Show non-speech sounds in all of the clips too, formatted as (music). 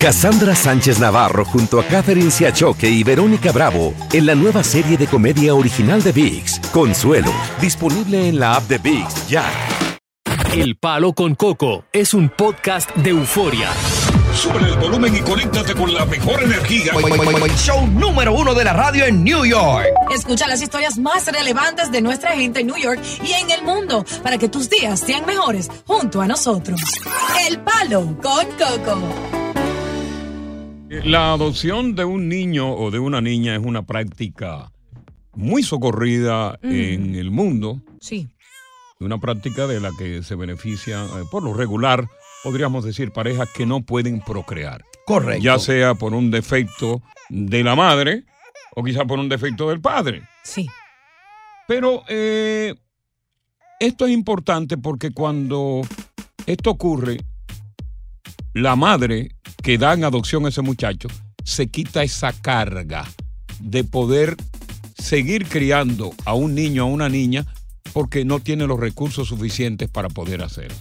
Cassandra Sánchez Navarro junto a Catherine Siachoque y Verónica Bravo en la nueva serie de comedia original de VIX, Consuelo, disponible en la app de VIX ya. El Palo con Coco es un podcast de euforia. Sube el volumen y conéctate con la mejor energía. Show número uno de la radio en New York. Escucha las historias más relevantes de nuestra gente en New York y en el mundo para que tus días sean mejores junto a nosotros. El Palo con Coco. La adopción de un niño o de una niña es una práctica muy socorrida en el mundo. Sí. Una práctica de la que se beneficia eh, por lo regular, podríamos decir, parejas que no pueden procrear. Correcto. Ya sea por un defecto de la madre o quizá por un defecto del padre. Sí. Pero eh, esto es importante porque cuando esto ocurre, la madre que da en adopción a ese muchacho se quita esa carga de poder seguir criando a un niño o a una niña porque no tiene los recursos suficientes para poder hacerlo.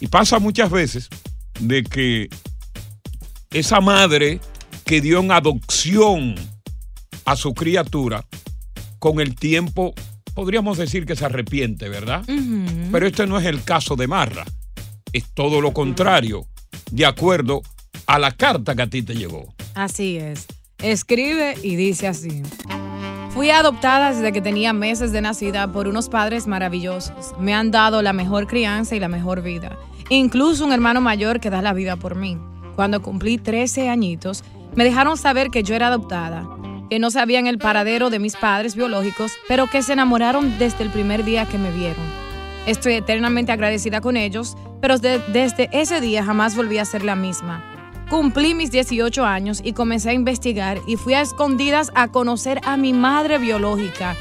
Y pasa muchas veces de que esa madre que dio en adopción a su criatura, con el tiempo podríamos decir que se arrepiente, ¿verdad? Pero este no es el caso de Marra. Es todo lo contrario, de acuerdo a la carta que a ti te llegó. Así es. Escribe y dice así. Fui adoptada desde que tenía meses de nacida por unos padres maravillosos. Me han dado la mejor crianza y la mejor vida. Incluso un hermano mayor que da la vida por mí. Cuando cumplí 13 añitos, me dejaron saber que yo era adoptada, que no sabían el paradero de mis padres biológicos, pero que se enamoraron desde el primer día que me vieron. Estoy eternamente agradecida con ellos, pero de- desde ese día jamás volví a ser la misma. Cumplí mis 18 años y comencé a investigar y fui a escondidas a conocer a mi madre biológica.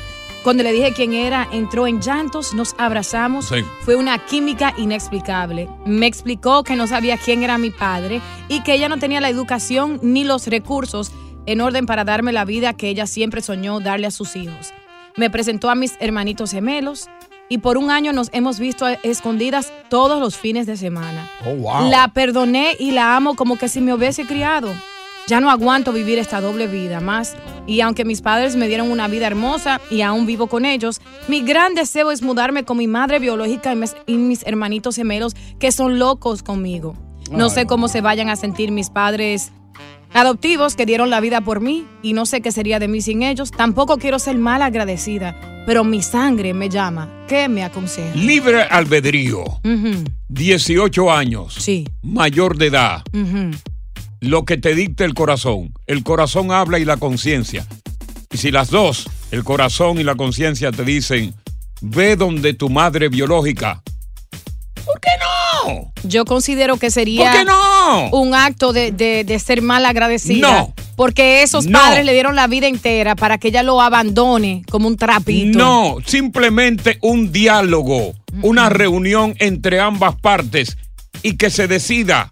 Cuando le dije quién era, entró en llantos, nos abrazamos. Sí. Fue una química inexplicable. Me explicó que no sabía quién era mi padre y que ella no tenía la educación ni los recursos en orden para darme la vida que ella siempre soñó darle a sus hijos. Me presentó a mis hermanitos gemelos y por un año nos hemos visto escondidas todos los fines de semana. Oh, wow. La perdoné y la amo como que si me hubiese criado. Ya no aguanto vivir esta doble vida más. Y aunque mis padres me dieron una vida hermosa y aún vivo con ellos, mi gran deseo es mudarme con mi madre biológica y mis, y mis hermanitos gemelos que son locos conmigo. No sé cómo se vayan a sentir mis padres adoptivos que dieron la vida por mí y no sé qué sería de mí sin ellos. Tampoco quiero ser mal agradecida, pero mi sangre me llama. ¿Qué me aconseja? Libre albedrío, Ujú, 18 años, Sí. mayor de edad, lo que te dicta el corazón. El corazón habla y la conciencia. Y si las dos, el corazón y la conciencia te dicen, ve donde tu madre biológica. Yo considero que sería ¿Por qué no? un acto de, de- de ser mal agradecida. No. Porque esos No. padres le dieron la vida entera para que ella lo abandone como un trapito. No, simplemente un diálogo, una reunión entre ambas partes y que se decida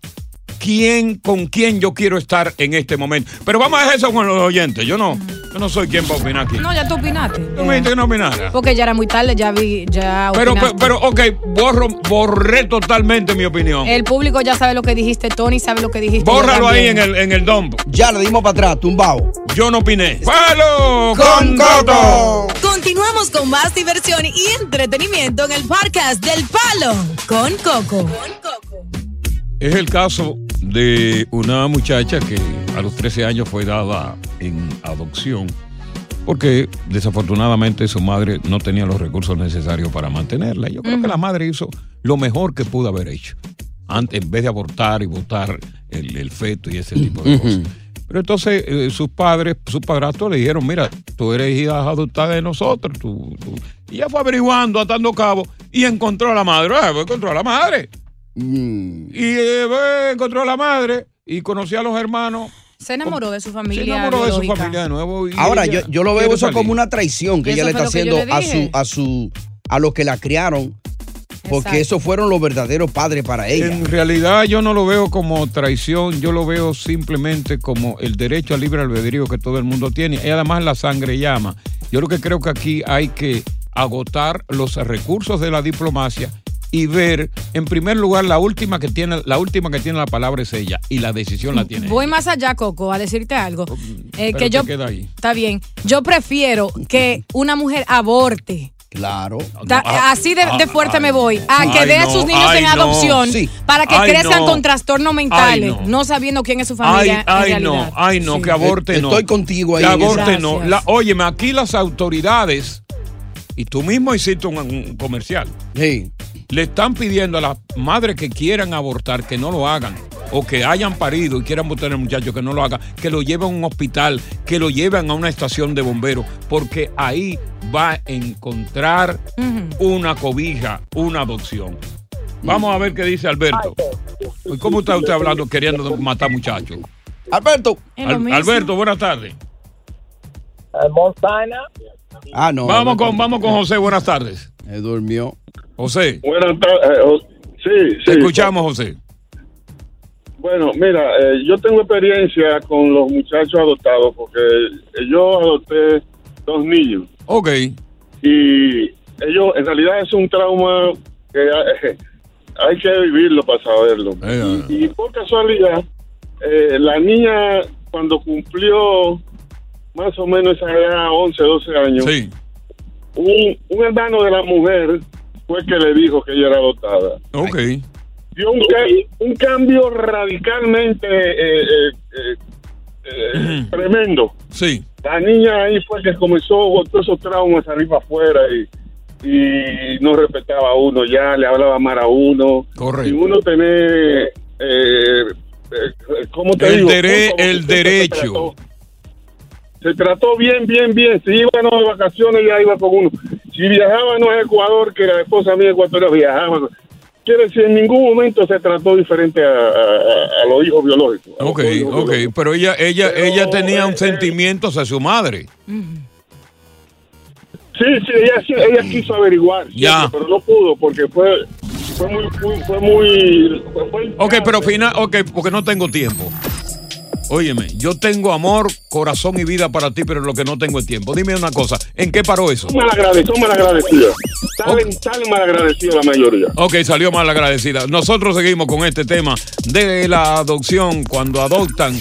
quién con quién yo quiero estar en este momento. Pero vamos a dejar eso con los oyentes. Yo no, yo no soy quien va a opinar aquí. No, ya tú opinaste. Tú me dijiste que no opinara. Porque ya era muy tarde, ya vi, ya Pero, opinaste. pero, ok, borro, borré totalmente mi opinión. El público ya sabe lo que dijiste, Tony sabe lo que dijiste. Bórralo ahí en el, en el dump. Ya le dimos para atrás, tumbado. Yo no opiné. ¡Palo! Con Coco. Continuamos con más diversión y entretenimiento en el podcast del Palo con Coco. Es el caso de una muchacha que a los 13 años fue dada en adopción porque desafortunadamente su madre no tenía los recursos necesarios para mantenerla. Yo creo que la madre hizo lo mejor que pudo haber hecho, antes, en vez de abortar y botar el, el feto y ese tipo de cosas. Pero entonces eh, sus padres, sus padrastros le dijeron, mira, tú eres hija adoptada de nosotros. Tú, tú". Y ella fue averiguando, atando cabo, y encontró a la madre. Ah, encontró a la madre. Mm. Y eh, pues, encontró a la madre y conoció a los hermanos. Se enamoró de su Se familia. enamoró de su familia de nuevo. y Ahora, yo, yo lo veo eso salir. como una traición que ella le está haciendo le a su, a su, a los que la criaron, porque Exacto. esos fueron los verdaderos padres para ella. En realidad yo no lo veo como traición, yo lo veo simplemente como el derecho al libre albedrío que todo el mundo tiene. Y además la sangre llama. Yo lo que creo que aquí hay que agotar los recursos de la diplomacia y ver, en primer lugar, la última que tiene, la última que tiene la palabra es ella y la decisión la tiene. Voy más allá, Coco, a decirte algo. Eh, pero que te yo, queda ahí. Está bien. Yo prefiero que una mujer aborte. Claro. Ah, así de, ah, de fuerte ay, me voy. A ay, que dé a sus niños ay, en no. adopción Sí. para que Ay, crezcan no. con trastornos mentales, Ay, no. no. sabiendo quién es su Ay, familia. en ay, no, ay, no, Sí. que aborte no. Estoy contigo ahí Que aborte Gracias. no. La, óyeme, aquí las autoridades, y tú mismo hiciste un, un comercial, Sí. Le están pidiendo a las madres que quieran abortar que no lo hagan. O que hayan parido y quieran botar al muchacho que no lo hagan, que lo lleven a un hospital, que lo lleven a una estación de bomberos, porque ahí va a encontrar una cobija, una adopción. Vamos a ver qué dice Alberto. ¿Y ¿Cómo está usted hablando queriendo matar muchachos? Alberto. Al-. Alberto, buenas tardes. Ah, no. Vamos con, vamos con José, buenas tardes. Él durmió. José, Buenas tardes. sí, te sí. escuchamos, José. Bueno, mira, eh, yo tengo experiencia con los muchachos adoptados porque yo adopté dos niños Ok. y ellos, en realidad es un trauma que eh, (laughs) hay que vivirlo para saberlo. Eh, Y por casualidad, eh, la niña cuando cumplió más o menos esa edad, 11, 12 años, Sí. un, un hermano de la mujer fue que le dijo que ella era adoptada. Ok. dio un, un cambio radicalmente eh, eh, eh, tremendo. Sí. La niña ahí fue que comenzó todos esos traumas arriba afuera y, y no respetaba a uno ya, le hablaba mal a uno. Correcto. Y uno tener, eh, eh, ¿cómo te El digo? dere- el derecho. Se trató bien, bien, bien. Si íbamos de vacaciones, ya iba con uno. Si viajábamos a Ecuador, que la esposa mía ecuatoriana viajaba. Quiere decir, en ningún momento se trató diferente a, a- a- a los hijos biológicos. Ok, ok. biológicos. Pero ella, ella, Pero, ella tenía un eh, sentimiento hacia su madre. Sí, sí, ella, sí, ella quiso averiguar, Ya. pero no pudo porque fue, fue muy, muy- fue muy, fue- fue- Ok, pero final, ok, porque no tengo tiempo. Óyeme, yo tengo amor, corazón y vida para ti, pero lo que no tengo es tiempo. Dime una cosa, ¿en qué paró eso? Son malagradecidos, son malagradecidos. Salen, salen malagradecidos la mayoría. Ok, salió mal agradecida. Nosotros seguimos con este tema de la adopción cuando adoptan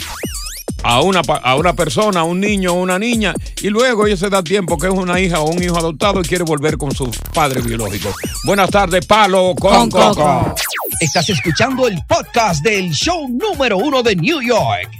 a una, a una persona, a un niño o una niña, y luego ella se da tiempo que es una hija o un hijo adoptado y quiere volver con sus padres biológicos. Buenas tardes, Palo con, Con Coco. Coco. Estás escuchando el podcast del show número uno de New York.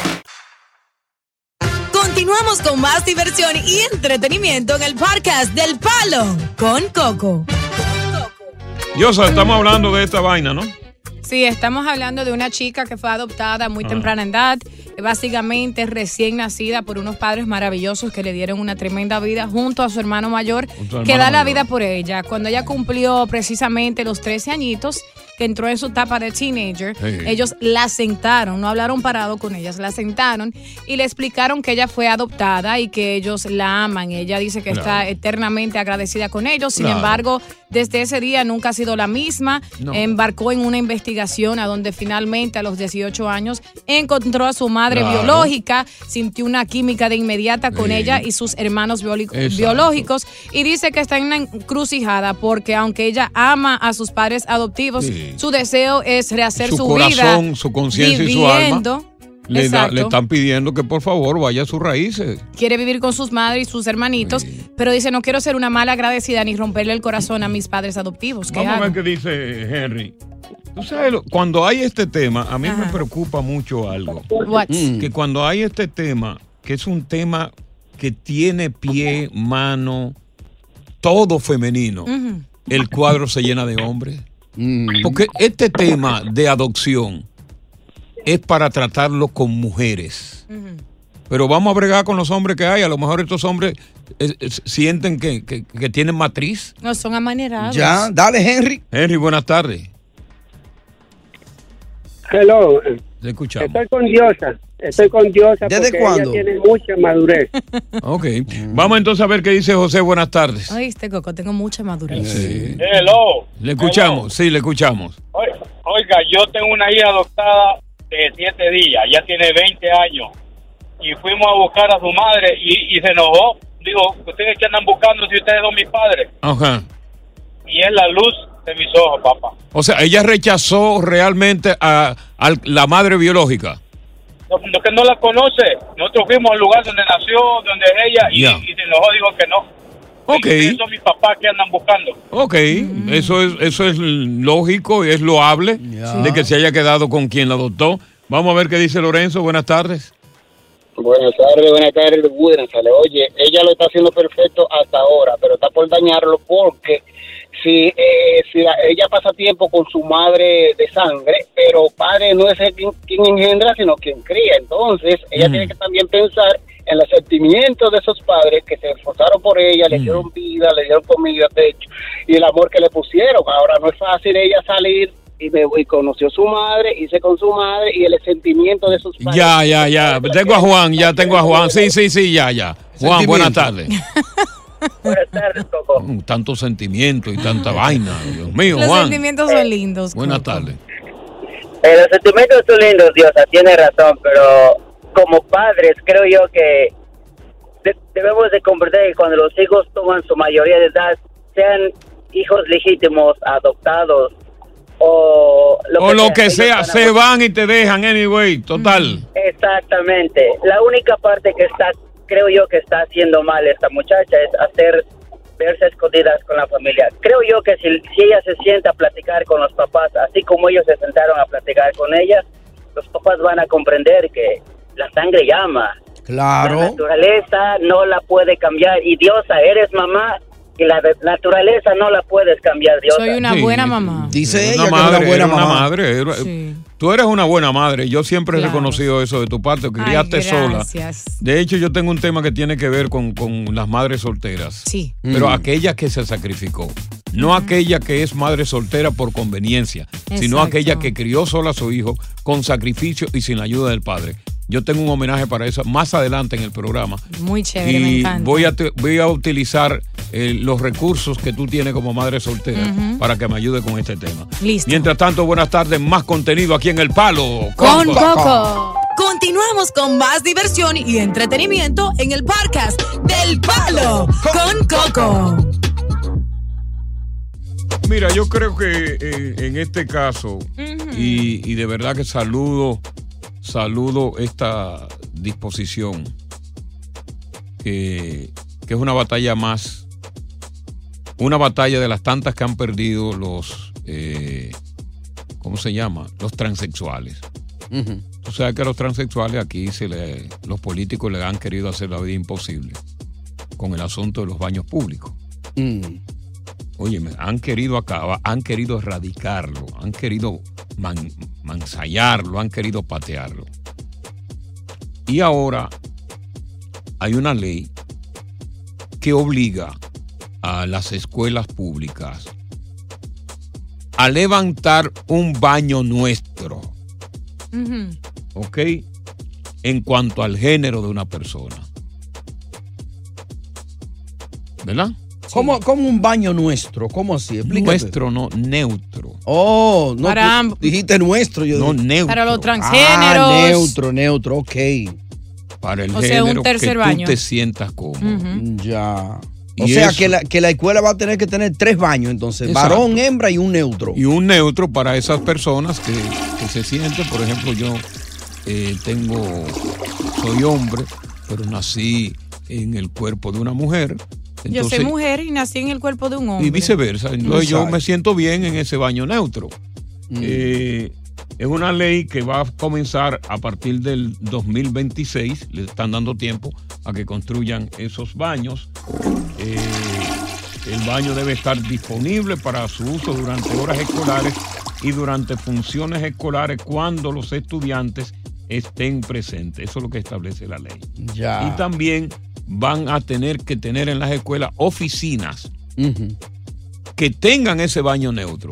Continuamos con más diversión y entretenimiento en el podcast del Palo con Coco. Yosa, estamos hablando de esta vaina, ¿no? Sí, estamos hablando de una chica que fue adoptada a muy temprana edad, básicamente recién nacida por unos padres maravillosos que le dieron una tremenda vida junto a su hermano mayor, que da la vida por ella. Cuando ella cumplió precisamente los 13 añitos, que entró en su etapa de teenager, ellos la sentaron, no hablaron parado con ellas, la sentaron y le explicaron que ella fue adoptada y que ellos la aman. Ella dice que está eternamente agradecida con ellos, sin embargo, desde ese día nunca ha sido la misma. No. Embarcó en una investigación a donde finalmente a los 18 años encontró a su madre Claro. biológica, sintió una química de inmediata con Sí. ella y sus hermanos biológicos y dice que está en una encrucijada porque aunque ella ama a sus padres adoptivos, Sí. Su deseo es rehacer Su su, corazón, vida su conciencia y su alma viviendo. Le, da- Exacto. le están pidiendo que por favor vaya a sus raíces. quiere vivir con sus madres y sus hermanitos, pero dice, no quiero ser una mala agradecida ni romperle el corazón a mis padres adoptivos. ¿Qué Vamos a hago? ver qué dice Henry. Tú sabes, lo- cuando hay este tema, a mí me preocupa mucho algo. What? Que cuando hay este tema, que es un tema que tiene pie, mano, todo femenino, el cuadro se llena de hombres. Mm. Porque este tema de adopción es para tratarlo con mujeres. Pero vamos a bregar con los hombres que hay. A lo mejor estos hombres eh, eh, sienten que, que- que tienen matriz. No son amanerados. Ya, dale, Henry. Henry, buenas tardes. Hello. Le escuchamos. Estoy con Diosa. Estoy con Diosa ¿Desde porque cuándo? ella tiene mucha madurez. (laughs) Ok. Vamos entonces a ver qué dice José. Buenas tardes. Oíste, Coco, tengo mucha madurez. Sí. Hello. Le escuchamos, sí, le escuchamos. Oi- Oiga, yo tengo una hija adoptada de 7 días, ya tiene 20 años. Y fuimos a buscar a su madre y, y se enojó. Digo, ¿ustedes qué andan buscando si ustedes son mis padres? Ajá. Y es la luz de mis ojos, papá. O sea, ella rechazó realmente a, a la madre biológica. Lo, lo que no la conoce, nosotros fuimos al lugar donde nació, donde es ella, y, Ya. y se enojó, dijo que no. Ok. Son mis papás que andan buscando. Ok, eso es eso es lógico y es loable de que se haya quedado con quien la adoptó. Vamos a ver qué dice Lorenzo. Buenas tardes. Buenas tardes, buenas tardes, buenas tardes. Oye, ella lo está haciendo perfecto hasta ahora, pero está por dañarlo porque si, eh, si la- ella pasa tiempo con su madre de sangre, pero padre no es el quien, quien engendra, sino quien cría. Entonces, ella Mm. tiene que también pensar en los sentimientos de esos padres que se esforzaron por ella, le dieron vida, le dieron comida, techo, y el amor que le pusieron. Ahora no es fácil ella salir y, me, y conoció a su madre, hice con su madre, y el sentimiento de esos padres. Ya, ya, ya. Tengo a Juan, ya tengo a Juan. Sí, sí, sí, ya, ya. Juan, buenas tardes. (laughs) Buenas tardes, Coco. Mm, Tanto sentimiento y tanta (laughs) vaina. Dios mío, Los Juan. sentimientos son lindos. Buenas tardes. Eh, los sentimientos son lindos, Diosa, tiene razón, pero como padres creo yo que de- debemos de comprender que cuando los hijos toman su mayoría de edad, sean hijos legítimos, adoptados o lo O que lo sea, que sea, van a se van y te dejan, anyway, total. Exactamente. La única parte que está, creo yo que está haciendo mal esta muchacha es hacer verse escondidas con la familia. Creo yo que si, si ella se sienta a platicar con los papás, así como ellos se sentaron a platicar con ella, los papás van a comprender que la sangre llama. La Claro. naturaleza no la puede cambiar. Y Diosa, eres mamá la naturaleza no la puedes cambiar, Diosa. Soy una buena mamá. Dice Una ella que madre, es una buena una madre. Tú eres una buena madre. Yo siempre he Claro. reconocido eso de tu parte. que Ay, Criaste sola. gracias. De hecho, yo tengo un tema que tiene que ver con, con las madres solteras. Sí. Pero Mm. aquella que se sacrificó. No aquella que es madre soltera por conveniencia, sino aquella que crió sola a su hijo con sacrificio y sin la ayuda del padre. Yo tengo un homenaje para eso más adelante en el programa. Muy chévere, me Y encanta. voy a, voy a utilizar eh, los recursos que tú tienes como madre soltera para que me ayude con este tema. Listo. Mientras tanto, buenas tardes, más contenido aquí en El Palo. Con Coco. Continuamos con más diversión y entretenimiento en el podcast del Palo con Coco. Mira, yo creo que eh, en este caso, y, y de verdad que saludo, saludo esta disposición, que, que es una batalla más, una batalla de las tantas que han perdido los, eh, ¿cómo se llama? Los transexuales. Tú sabes que a los transexuales aquí se le, los políticos le han querido hacer la vida imposible con el asunto de los baños públicos. Oye, han querido acabar, han querido erradicarlo, han querido man- mansayarlo, han querido patearlo. Y ahora hay una ley que obliga a las escuelas públicas a levantar un baño nuestro. ¿ok? En cuanto al género de una persona. ¿Verdad? ¿Cómo, cómo un baño nuestro? ¿Cómo así? Explícate. Nuestro, no, neutro. Oh, no. Para dijiste nuestro. Yo No, dije- neutro. Para los Ah, transgéneros. neutro, neutro, ok. Para el O sea, un género tercer que baño. tú te sientas cómodo. Ya. O sea eso- que la, que la escuela va a tener que tener tres baños, entonces. Exacto. Varón, hembra y un neutro. Y un neutro para esas personas que, que se sienten, por ejemplo, yo eh, tengo, soy hombre, pero nací en el cuerpo de una mujer. Yo soy mujer y nací en el cuerpo de un hombre. Y viceversa. Entonces yo me siento bien en ese baño neutro. Mm. Eh, es una ley que va a comenzar a partir del 2026. Le están dando tiempo a que construyan esos baños. Eh, el baño debe estar disponible para su uso durante horas escolares y durante funciones escolares cuando los estudiantes estén presentes. Eso es lo que establece la ley. Ya. Y también van a tener que tener en las escuelas oficinas que tengan ese baño neutro.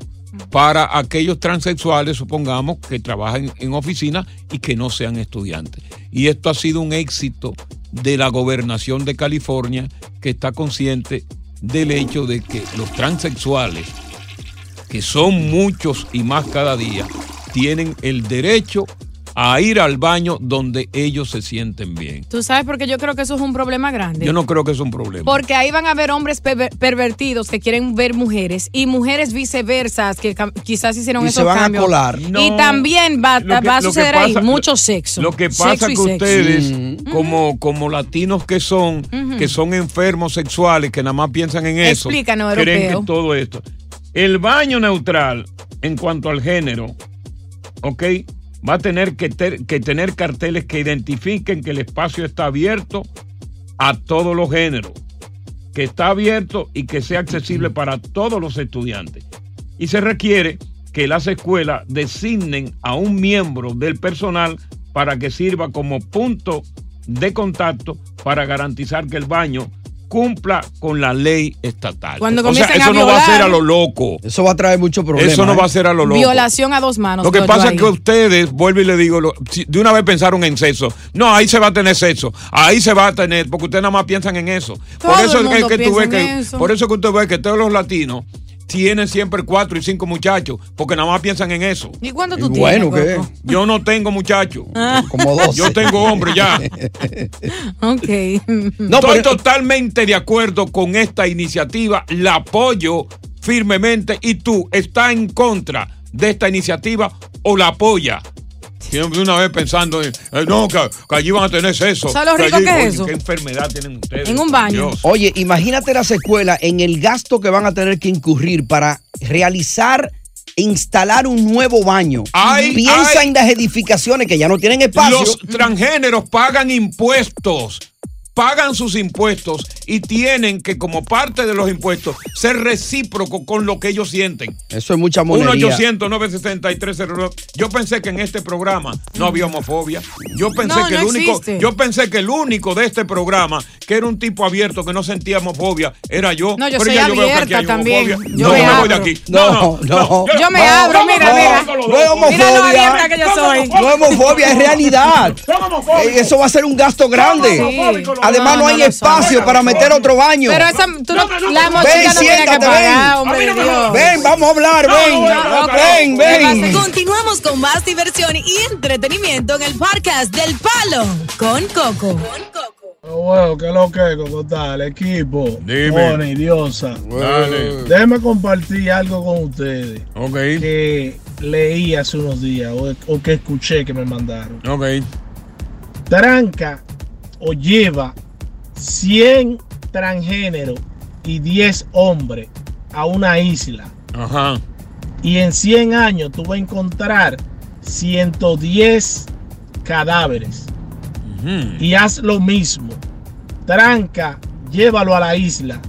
para aquellos transexuales, supongamos, que trabajan en oficina y que no sean estudiantes. Y esto ha sido un éxito de la gobernación de California, que está consciente del hecho de que los transexuales, que son muchos y más cada día, tienen el derecho a ir al baño donde ellos se sienten bien. Tú sabes porque yo creo que eso es un problema grande. Yo no creo que es un problema. Porque ahí van a haber hombres perver- pervertidos que quieren ver mujeres y mujeres viceversas que quizás hicieron Y esos se van a colar. y también va, Lo que- va a suceder ahí pasa- mucho sexo. Lo que pasa es que ustedes, como, como latinos que son, que son enfermos sexuales, que nada más piensan en eso, Explícanos, creen europeo. que todo esto. El baño neutral, en cuanto al género, ¿ok? Va a tener que, tener carteles que identifiquen que el espacio está abierto a todos los géneros, que está abierto y que sea accesible para todos los estudiantes. Y se requiere que las escuelas designen a un miembro del personal para que sirva como punto de contacto para garantizar que el baño cumpla con la ley estatal. Cuando o sea, eso a no va a ser a lo loco. Eso va a traer muchos problemas. Eso no ¿eh? va a ser a lo loco. Violación a dos manos. Lo que pasa ahí. es que ustedes, vuelvo y le digo, lo- si de una vez pensaron en sexo. No, ahí se va a tener sexo. Ahí se va a tener, porque ustedes nada más piensan en eso. Todo por eso el es que, tú ves piensa en que, eso. por eso que usted ve que todos los latinos tienen siempre cuatro y cinco muchachos, porque nada más piensan en eso. ¿Y cuándo tú Y bueno, tienes, ¿qué? Yo no tengo muchachos. Como dos. Yo tengo hombre ya. (laughs) Ok. Estoy totalmente de acuerdo con esta iniciativa, la apoyo firmemente y tú estás en contra de esta iniciativa o la apoya. Siempre una vez pensando en, eh, no, que, que allí van a tener sexo. ¿Sabes lo que allí- que es oye, eso? ¿Qué enfermedad tienen ustedes? En un baño. Dios. Oye, imagínate las escuelas en el gasto que van a tener que incurrir para realizar e instalar un nuevo baño. Ay, Piensa ay. en las edificaciones que ya no tienen espacio. Los transgéneros pagan impuestos, pagan sus impuestos y tienen que, como parte de los impuestos, ser recíproco con lo que ellos sienten. Eso es mucha 1 monería. 800 963 Yo pensé que en este programa no había homofobia. Yo pensé No, que no el único, existe. yo pensé que el único de este programa que era un tipo abierto que no sentía homofobia era yo. No, yo Pero soy ya yo veo que aquí abierta hay también. homofobia. Yo no, me me voy de aquí. No, no. Yo me No, abro, no, mira, no, mira. No es Mira lo homofobia. abierta que yo soy. No es homofobia, es (laughs) realidad. Eh, Eso va a ser un gasto grande. Además, no, No, hay espacio para meter otro baño. Pero esa, tú no, la Ven, mochila no tiene que siéntate, pagar, ven. hombre de Dios. Ven, vamos a hablar, ven. no, Ven, ven. Continuamos con más diversión y entretenimiento en el podcast del Palo con Coco. Oh, bueno, ¿qué es lo que, ¿Cómo está el equipo? Dime. Bonnie, Diosa. Dale. Déjeme compartir algo con ustedes. Ok. Que leí hace unos días o, o que escuché que me mandaron. Ok. Tranca o lleva 100 transgéneros y 10 hombres a una isla. Ajá. Y en 100 años tú vas a encontrar 110 cadáveres. Y haz lo mismo. Tranca, llévalo a la isla.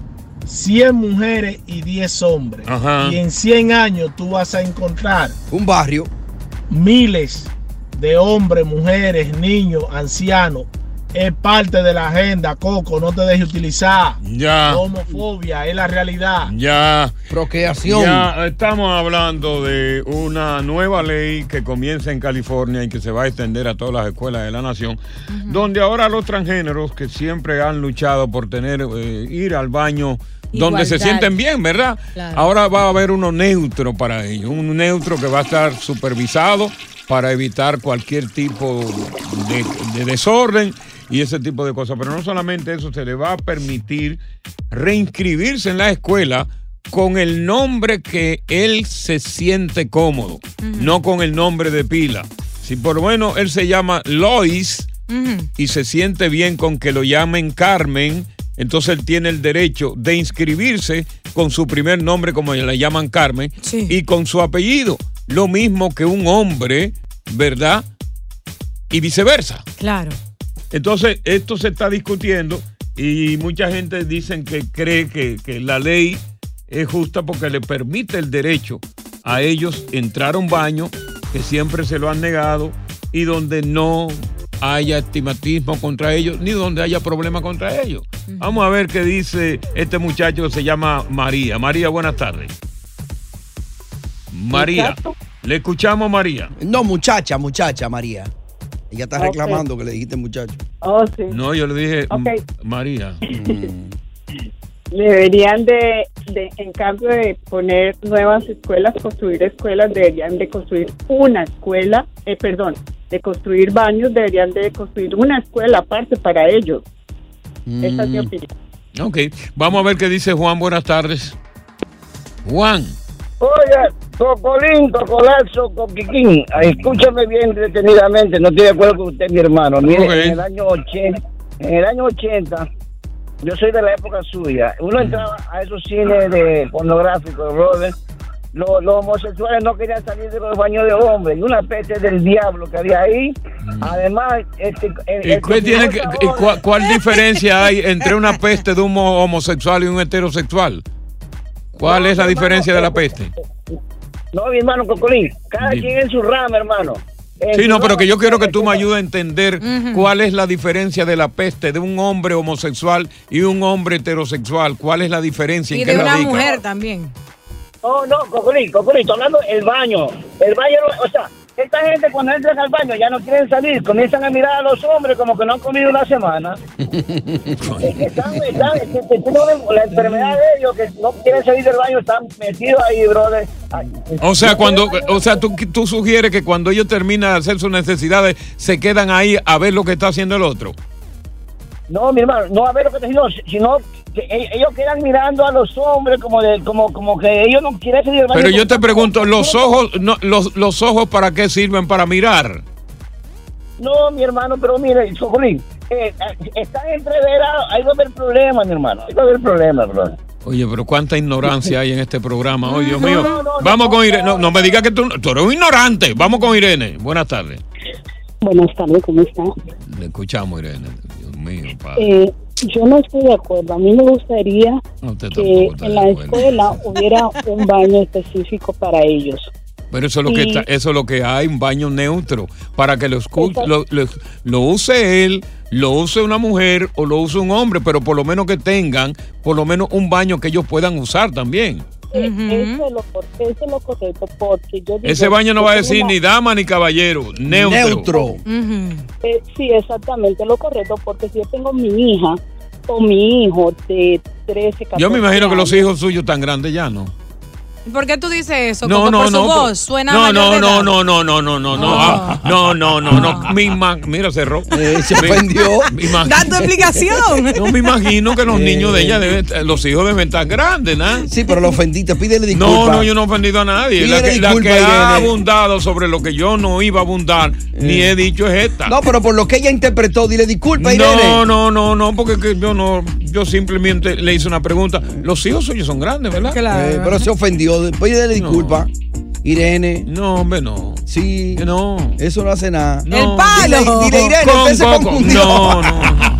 100 mujeres y 10 hombres. Ajá. Y en 100 años tú vas a encontrar un barrio. Miles de hombres, mujeres, niños, ancianos. Es parte de la agenda, Coco. No te dejes utilizar. Ya. La homofobia es la realidad. Ya. Procreación. Ya estamos hablando de una nueva ley que comienza en California y que se va a extender a todas las escuelas de la nación, donde ahora los transgéneros que siempre han luchado por tener eh, ir al baño donde se sienten bien, ¿verdad? Claro. Ahora va a haber uno neutro para ellos, un neutro que va a estar supervisado para evitar cualquier tipo de, de desorden y ese tipo de cosas. Pero no solamente eso, se le va a permitir reinscribirse en la escuela con el nombre que él se siente cómodo, no con el nombre de pila. Si por lo menos él se llama Lois y se siente bien con que lo llamen Carmen, entonces él tiene el derecho de inscribirse con su primer nombre, como le llaman Carmen, y con su apellido. Lo mismo que un hombre, ¿verdad? Y viceversa. Claro. Entonces, esto se está discutiendo y mucha gente dicen que cree que, que la ley es justa porque le permite el derecho a ellos entrar a un baño que siempre se lo han negado y donde no haya estigmatismo contra ellos ni donde haya problema contra ellos. Vamos a ver qué dice este muchacho que se llama María. María, buenas tardes. María. Le escuchamos, María. No, muchacha, muchacha, María. Ella está reclamando que le dijiste muchacho. Oh, sí. No, yo le dije María. Deberían de, de, en cambio de poner nuevas escuelas, construir escuelas, deberían de construir una escuela, eh, perdón, de construir baños, deberían de construir una escuela aparte para ellos. Esa es mi Mm. opinión. Ok, vamos a ver qué dice Juan. Buenas tardes. Juan. Oye, Cocolín, Cocolazo, Coquiquín, escúchame bien detenidamente, no estoy de acuerdo con usted, mi hermano. Mire, en el año 80, en el año 80, yo soy de la época suya. Uno entraba a esos cines de pornográficos, brother. Los, los homosexuales no querían salir de los baños de hombres y una peste del diablo que había ahí. Además, este, el- ¿Y el qué tiene que- cua- ¿Cuál diferencia hay entre una peste de un ho- homosexual y un heterosexual? ¿Cuál es la diferencia de la peste? No, mi hermano Cocolín, cada quien en su rama, hermano. En Sí, no, pero que yo quiero que tú me ayudes a entender cuál es la diferencia de la peste de un hombre homosexual y un hombre heterosexual. ¿Cuál es la diferencia? Y ¿En qué de una radica? mujer también. No, no, Cocolín, Cocolín, estoy hablando del baño. El baño, no- o sea, esta gente cuando entran al baño ya no quieren salir, comienzan a mirar a los hombres como que no han comido una semana. (laughs) están, están, este, tienen la enfermedad de ellos que no quieren salir del baño, están metidos ahí, brother. Ay, O sea, cuando, o sea, tú, tú sugieres que cuando ellos terminan de hacer sus necesidades, se quedan ahí a ver lo que está haciendo el otro. No, mi hermano, no a ver lo que te digo, sino que e- ellos quedan mirando a los hombres como de, como, como que ellos no quieren baño. Pero yo te pregunto, ¿los ojos, no, los, los ojos para qué sirven? Para mirar. No, mi hermano, pero mire, Chocolín, eh, eh, están entreverados, ahí va a haber problemas, mi hermano, ahí va a haber problemas, bro. Oye, pero cuánta ignorancia hay en este programa. Oh, Dios No, mío. no, no, Vamos no, con Irene. No, no me digas que tú, tú eres un ignorante. Vamos con Irene. Buenas tardes. Buenas tardes, ¿cómo está? Le escuchamos, Irene. Mío, padre. Eh, yo no estoy de acuerdo. A mí me gustaría No, que en la escuela (laughs) hubiera un baño específico para ellos. Pero eso es lo que está- eso es lo que hay, un baño neutro, para que lo escuche, lo, lo- lo use él, lo use una mujer o lo use un hombre, pero por lo menos que tengan, por lo menos un baño que ellos puedan usar también. Eh, eso, es lo, eso es lo correcto, porque yo digo Ese baño no va a decir una- ni dama ni caballero, neutro. Eh, sí, exactamente lo correcto, porque si yo tengo mi hija o mi hijo de 13, 14 Yo me imagino que los años, hijos suyos tan grandes ya no. ¿Por qué tú dices eso? No, no, por no. su voz suena no, mayor no, no, no, no, no, no, no, no, ah, no, no, no, no. Mi mira, cerró. se ofendió. Me imagino- Da tu explicación. No me imagino que los Eh. niños de ella deben, los hijos deben estar grandes, ¿no? Sí, pero lo ofendiste, pídele disculpas. No, no, yo no he ofendido a nadie. La que, la que ha abundado sobre lo que yo no iba a abundar, ni he dicho es esta. No, pero por lo que ella interpretó, dile disculpa, Irene. No, no, no, no, porque que yo no, yo simplemente le hice una pregunta. Los hijos suyos son grandes, ¿verdad? Eh, pero se ofendió. Pídele disculpa. Irene. No, hombre, no. Sí. No. Eso no hace nada. No. El Dile, palo. dile, Irene, Con usted se confundió. No, no. (laughs)